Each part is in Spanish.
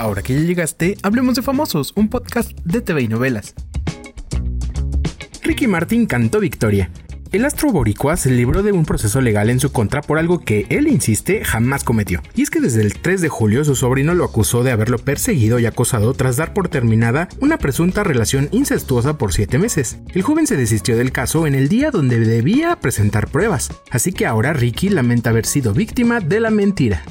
Ahora que ya llegaste, hablemos de Famosos, un podcast de TV y novelas. Ricky Martin cantó victoria. El astro boricua se libró de un proceso legal en su contra por algo que él insiste jamás cometió. Y es que desde el 3 de julio su sobrino lo acusó de haberlo perseguido y acosado tras dar por terminada una presunta relación incestuosa por 7 meses. El joven se desistió del caso en el día donde debía presentar pruebas, así que ahora Ricky lamenta haber sido víctima de la mentira.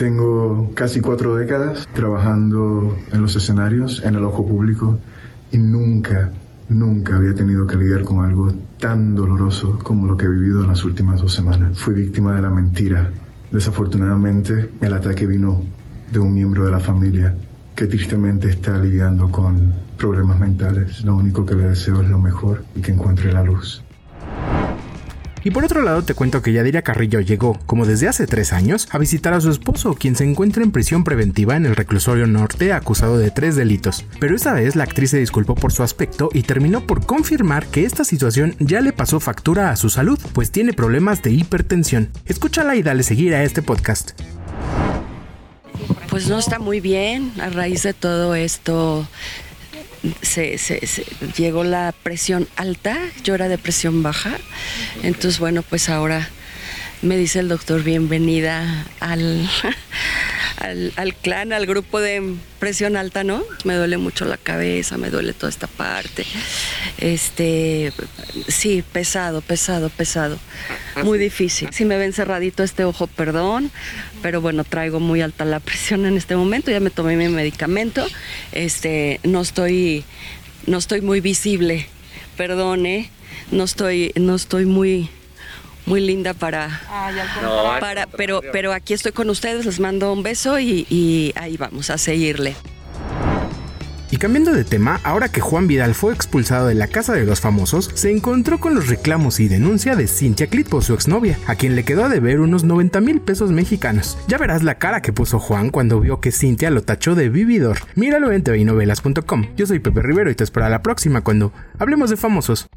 Tengo casi cuatro décadas trabajando en los escenarios, en el ojo público, y nunca Nunca había tenido que lidiar con algo tan doloroso como lo que he vivido en las últimas dos semanas. Fui víctima de la mentira. Desafortunadamente, el ataque vino de un miembro de la familia que tristemente está lidiando con problemas mentales. Lo único que le deseo es lo mejor y que encuentre la luz. Y por otro lado te cuento que Yadira Carrillo llegó, como desde hace tres años, a visitar a su esposo, quien se encuentra en prisión preventiva en el reclusorio norte acusado de tres delitos. Pero esta vez la actriz se disculpó por su aspecto y terminó por confirmar que esta situación ya le pasó factura a su salud, pues tiene problemas de hipertensión. Escúchala y dale seguir a este podcast. Pues no está muy bien a raíz de todo esto se, llegó la presión alta, yo era de presión baja, entonces bueno, pues ahora me dice el doctor bienvenida al, al, clan, al grupo de presión alta, ¿no? Me duele mucho la cabeza, me duele toda esta parte. Este, sí, pesado, pesado, pesado. Muy difícil. Si me ven cerradito este ojo, perdón, pero bueno, traigo muy alta la presión en este momento, ya me tomé mi medicamento. Este, no estoy, no estoy muy visible, perdone, no estoy, no estoy muy muy linda para, para pero, pero aquí estoy con ustedes, les mando un beso y, y ahí vamos a seguirle. Y cambiando de tema, ahora que Juan Vidal fue expulsado de la casa de los famosos, se encontró con los reclamos y denuncia de Cintia Clitpo, su exnovia, a quien le quedó a deber unos 90 mil pesos mexicanos. Ya verás la cara que puso Juan cuando vio que Cintia lo tachó de vividor. Míralo en tvinovelas.com. Yo soy Pepe Rivero y te espero a la próxima cuando hablemos de famosos.